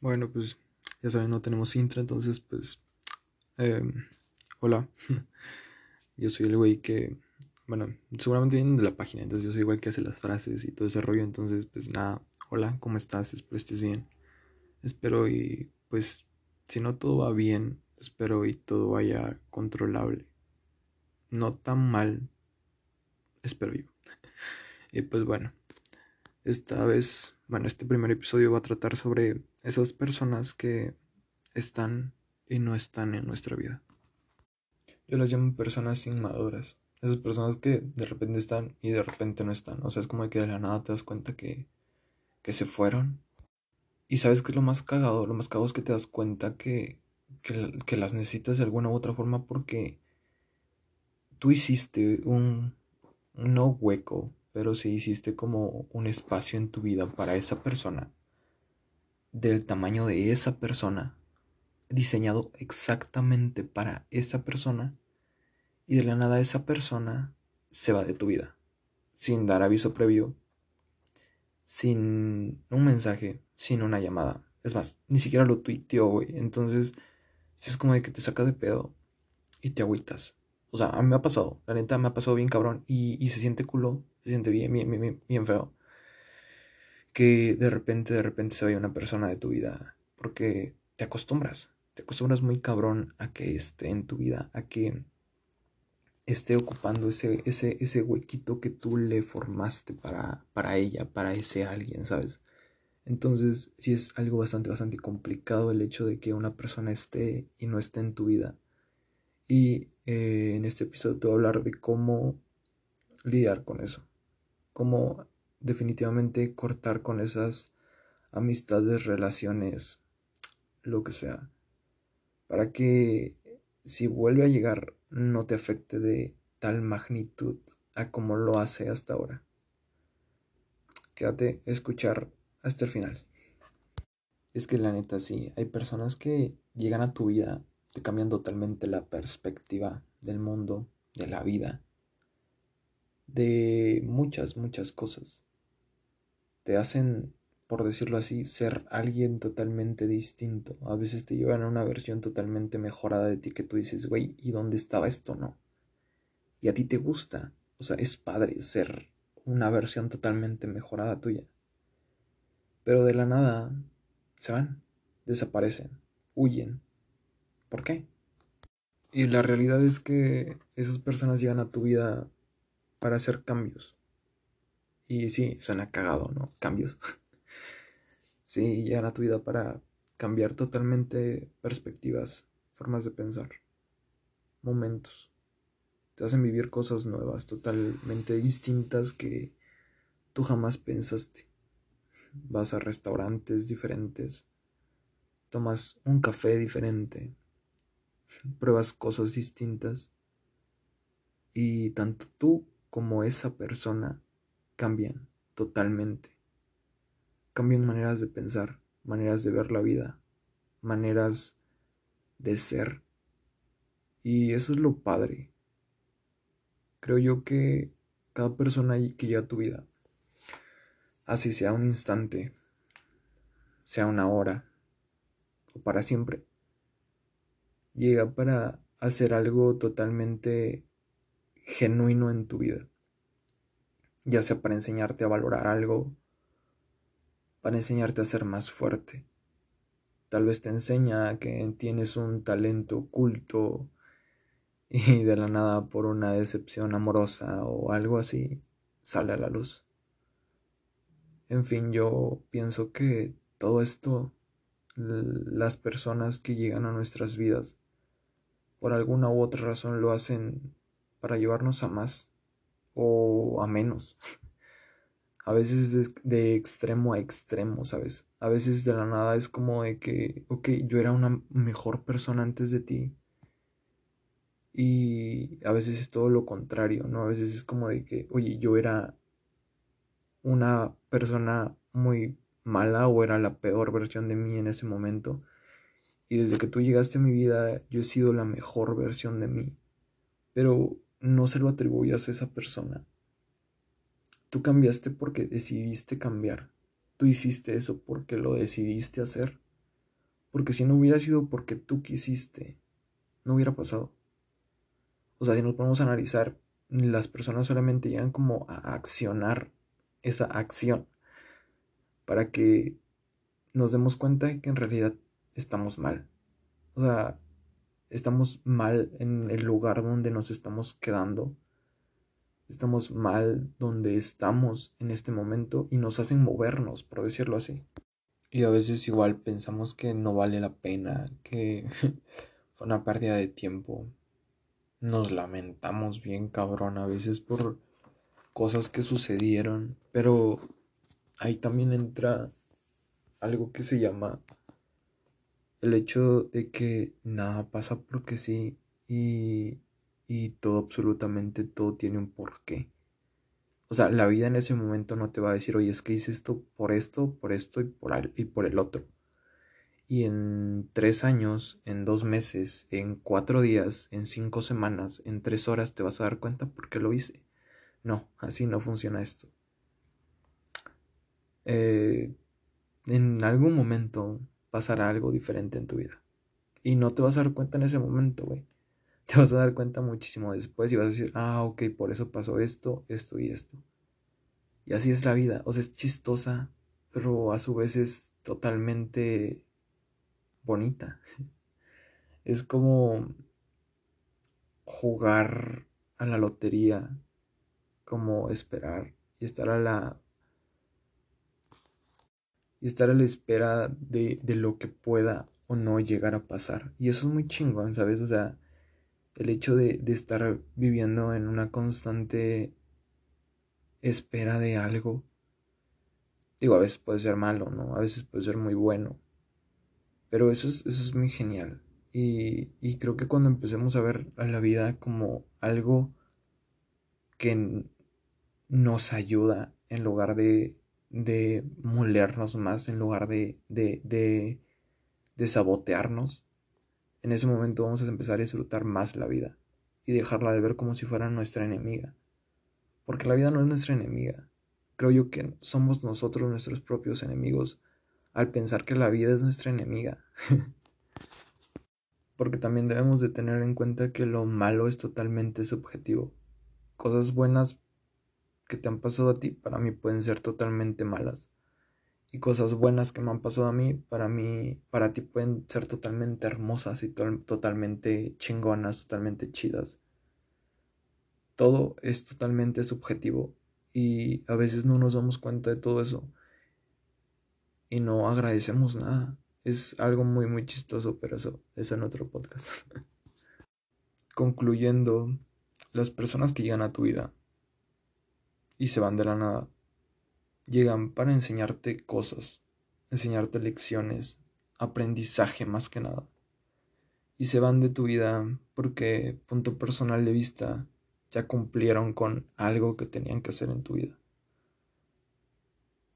Bueno, pues ya saben, no tenemos intro, entonces pues... em, hola, yo soy el güey que... Bueno, seguramente vienen de la página, entonces yo soy igual que hace las frases y todo ese rollo, entonces pues nada, hola, ¿cómo estás? Espero estés bien. Espero y pues si no todo va bien, espero y todo vaya controlable. No tan mal, espero yo. Y pues bueno, esta vez, bueno, este primer episodio va a tratar sobre esas personas que están y no están en nuestra vida. Yo las llamo personas inmaduras. Esas personas que de repente están y de repente no están. O sea, es como que de la nada te das cuenta que, que se fueron. Y sabes que es lo más cagado, lo más cagado es que te das cuenta que, que, que las necesitas de alguna u otra forma porque tú hiciste un, no hueco, pero sí hiciste como un espacio en tu vida para esa persona, del tamaño de esa persona, diseñado exactamente para esa persona, y de la nada esa persona se va de tu vida, sin dar aviso previo, sin un mensaje, sin una llamada. Es más, ni siquiera lo tuiteó, güey. Entonces, si es como de que te saca de pedo y te agüitas. O sea, a mí me ha pasado, la neta me ha pasado bien cabrón y se siente culo, se siente bien, bien, bien, bien feo. Que de repente, de repente se vaya una persona de tu vida porque te acostumbras, te acostumbras muy cabrón a que esté en tu vida, a que esté ocupando ese, ese, ese huequito que tú le formaste para, para ella, para ese alguien, ¿sabes? Entonces, sí es algo bastante, bastante complicado el hecho de que una persona esté y no esté en tu vida. Y eh, en este episodio te voy a hablar de cómo lidiar con eso. Cómo definitivamente cortar con esas amistades, relaciones, lo que sea. Para que si vuelve a llegar no te afecte de tal magnitud a como lo hace hasta ahora. Quédate a escuchar hasta el final. Es que la neta sí, hay personas que llegan a tu vida, te cambian totalmente la perspectiva del mundo, de la vida, de muchas, muchas cosas. Te hacen, por decirlo así, ser alguien totalmente distinto. A veces te llevan a una versión totalmente mejorada de ti que tú dices, güey, ¿y dónde estaba esto? No. Y a ti te gusta. O sea, es padre ser una versión totalmente mejorada tuya. Pero de la nada se van, desaparecen, huyen. ¿Por qué? Y la realidad es que esas personas llegan a tu vida para hacer cambios. Y sí, suena cagado, ¿no? Cambios. sí, llegan a tu vida para cambiar totalmente perspectivas, formas de pensar, momentos. Te hacen vivir cosas nuevas, totalmente distintas que tú jamás pensaste. Vas a restaurantes diferentes, tomas un café diferente, pruebas cosas distintas y tanto tú como esa persona cambian totalmente. Cambian maneras de pensar, maneras de ver la vida, maneras de ser. Y eso es lo padre. Creo yo que cada persona que llega a tu vida, así sea un instante, sea una hora o para siempre, llega para hacer algo totalmente genuino en tu vida. Ya sea para enseñarte a valorar algo, para enseñarte a ser más fuerte. Tal vez te enseña que tienes un talento oculto y de la nada por una decepción amorosa o algo así sale a la luz. En fin, yo pienso que todo esto, las personas que llegan a nuestras vidas, por alguna u otra razón lo hacen para llevarnos a más o a menos. A veces es de extremo a extremo, ¿sabes? A veces de la nada es como de que, ok, yo era una mejor persona antes de ti. Y a veces es todo lo contrario, ¿no? A veces es como de que, oye, yo era una persona muy mala o era la peor versión de mí en ese momento. Y desde que tú llegaste a mi vida, yo he sido la mejor versión de mí. Pero no se lo atribuyas a esa persona. Tú cambiaste porque decidiste cambiar. Tú hiciste eso porque lo decidiste hacer. Porque si no hubiera sido porque tú quisiste, no hubiera pasado. O sea, si nos ponemos a analizar, las personas solamente llegan como a accionar esa acción para que nos demos cuenta de que en realidad estamos mal. O sea, estamos mal en el lugar donde nos estamos quedando. Estamos mal donde estamos en este momento y nos hacen movernos, por decirlo así. Y a veces igual pensamos que no vale la pena, que fue una pérdida de tiempo. Nos lamentamos bien cabrón a veces por cosas que sucedieron, pero ahí también entra algo que se llama el hecho de que nada pasa porque sí y, y todo, absolutamente todo tiene un porqué. O sea, la vida en ese momento no te va a decir, oye, es que hice esto por esto, por esto y por, y por el otro. Y en tres años, en dos meses, en cuatro días, en cinco semanas, en tres horas te vas a dar cuenta por qué lo hice. No, así no funciona esto. Eh, en algún momento pasará algo diferente en tu vida. Y no te vas a dar cuenta en ese momento, güey. Te vas a dar cuenta muchísimo después y vas a decir, ah, ok, por eso pasó esto, esto y esto. Y así es la vida. O sea, es chistosa, pero a su vez es totalmente bonita. Es como jugar a la lotería, como esperar y estar a la y estar a la espera de, de lo que pueda o no llegar a pasar. Y eso es muy chingón, ¿sabes? O sea, el hecho de, de estar viviendo en una constante espera de algo. Digo, a veces puede ser malo, ¿no? A veces puede ser muy bueno. Pero eso es, eso es muy genial. Y, y creo que cuando empecemos a ver a la vida como algo que nos ayuda en lugar de de molernos más en lugar de, de, de, sabotearnos, en ese momento vamos a empezar a disfrutar más la vida y dejarla de ver como si fuera nuestra enemiga. Porque la vida no es nuestra enemiga. Creo yo que somos nosotros nuestros propios enemigos al pensar que la vida es nuestra enemiga. Porque también debemos de tener en cuenta que lo malo es totalmente subjetivo. Cosas buenas que te han pasado a ti para mí pueden ser totalmente malas. Y cosas buenas que me han pasado a mí, para mí, para ti pueden ser totalmente hermosas y totalmente chingonas, totalmente chidas. Todo es totalmente subjetivo y a veces no nos damos cuenta de todo eso y no agradecemos nada. Es algo muy, muy chistoso, pero eso es en otro podcast. Concluyendo, las personas que llegan a tu vida y se van de la nada. Llegan para enseñarte cosas, enseñarte lecciones, aprendizaje más que nada. Y se van de tu vida porque, punto personal de vista, ya cumplieron con algo que tenían que hacer en tu vida.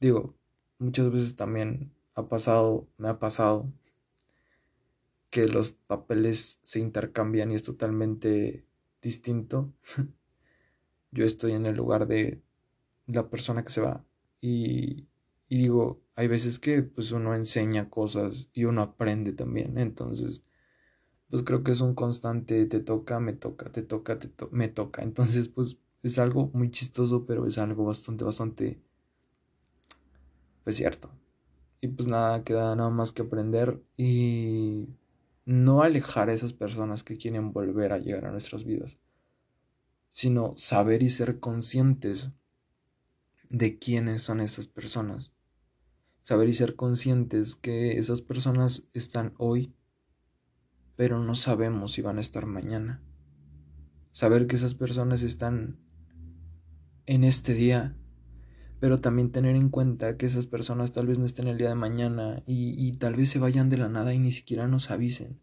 Digo, muchas veces también ha pasado, me ha pasado, que los papeles se intercambian y es totalmente distinto. Yo estoy en el lugar de la persona que se va. Y, digo, hay veces que pues uno enseña cosas y uno aprende también. Entonces, pues creo que es un constante, te toca, me toca, te toca, te me toca. Entonces, pues es algo muy chistoso, pero es algo bastante, bastante, pues cierto. Y pues nada, queda nada más que aprender y no alejar a esas personas que quieren volver a llegar a nuestras vidas, sino saber y ser conscientes de quiénes son esas personas. Saber y ser conscientes que esas personas están hoy, pero no sabemos si van a estar mañana. Saber que esas personas están en este día, pero también tener en cuenta que esas personas tal vez no estén el día de mañana y, y tal vez se vayan de la nada y ni siquiera nos avisen.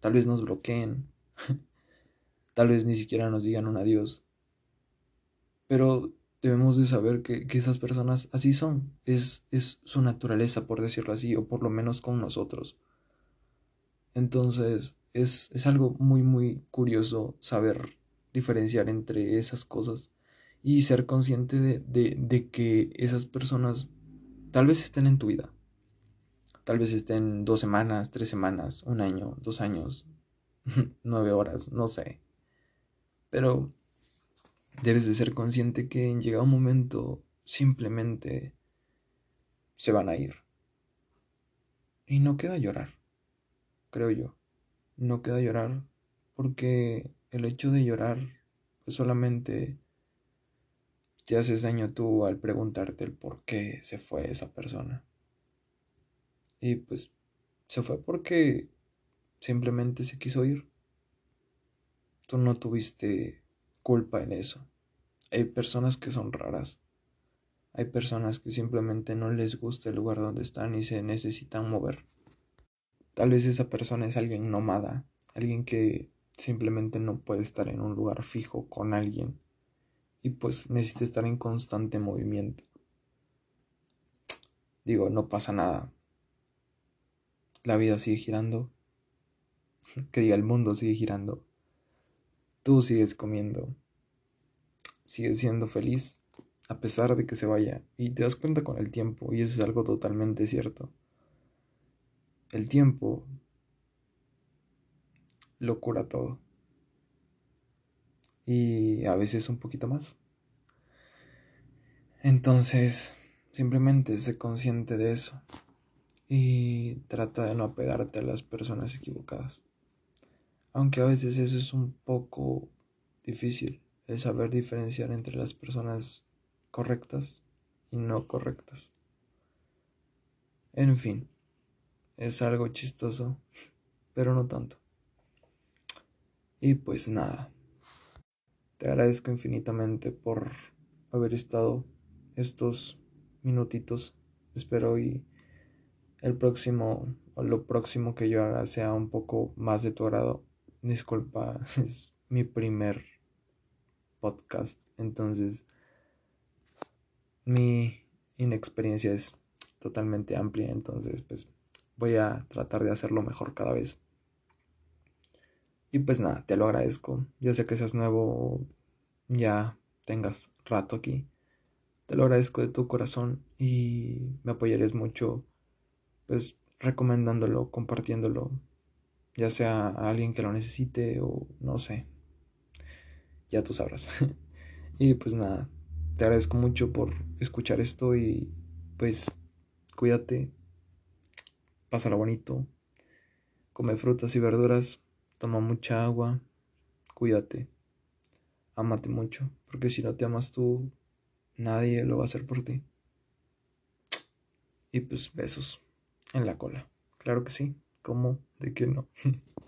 Tal vez nos bloqueen. tal vez ni siquiera nos digan un adiós. Pero debemos de saber que, esas personas así son, es, es su naturaleza, por decirlo así, o por lo menos con nosotros. Entonces, es, es algo muy, muy curioso saber diferenciar entre esas cosas y ser consciente de, de, de, que esas personas tal vez estén en tu vida, Tal vez estén dos semanas, tres semanas, un año, dos años, nueve horas, no sé. Pero debes de ser consciente que en llegado un momento simplemente se van a ir. Y no queda llorar, creo yo. No queda llorar porque el hecho de llorar pues solamente te haces daño tú al preguntarte el por qué se fue esa persona. Y pues se fue porque simplemente se quiso ir. Tú no tuviste culpa en eso. Hay personas que son raras. Hay personas que simplemente no les gusta el lugar donde están y se necesitan mover. Tal vez esa persona es alguien nómada, alguien que simplemente no puede estar en un lugar fijo con alguien y pues necesita estar en constante movimiento. Digo, no pasa nada. La vida sigue girando. Que diga, el mundo sigue girando. Tú sigues comiendo. Sigues siendo feliz a pesar de que se vaya. Y te das cuenta con el tiempo. Y eso es algo totalmente cierto. El tiempo lo cura todo y a veces un poquito más. Entonces, simplemente sé consciente de eso y trata de no apegarte a las personas equivocadas. Aunque a veces eso es un poco difícil, el saber diferenciar entre las personas correctas y no correctas. En fin, es algo chistoso, pero no tanto. Y pues nada. Te agradezco infinitamente por haber estado estos minutitos. Espero y el próximo o lo próximo que yo haga sea un poco más de tu agrado. Disculpa, es mi primer podcast, entonces mi inexperiencia es totalmente amplia, entonces pues voy a tratar de hacerlo mejor cada vez. Y pues nada, te lo agradezco. Yo sé que seas nuevo, ya tengas rato aquí. Te lo agradezco de tu corazón y me apoyarías mucho, pues recomendándolo, compartiéndolo, ya sea a alguien que lo necesite o no sé. Ya tú sabrás. y pues nada, te agradezco mucho por escuchar esto y pues cuídate, pásalo bonito, come frutas y verduras Toma mucha agua, cuídate, ámate mucho, porque si no te amas tú, nadie lo va a hacer por ti. Y pues besos en la cola. Claro que sí, ¿cómo? ¿De qué no?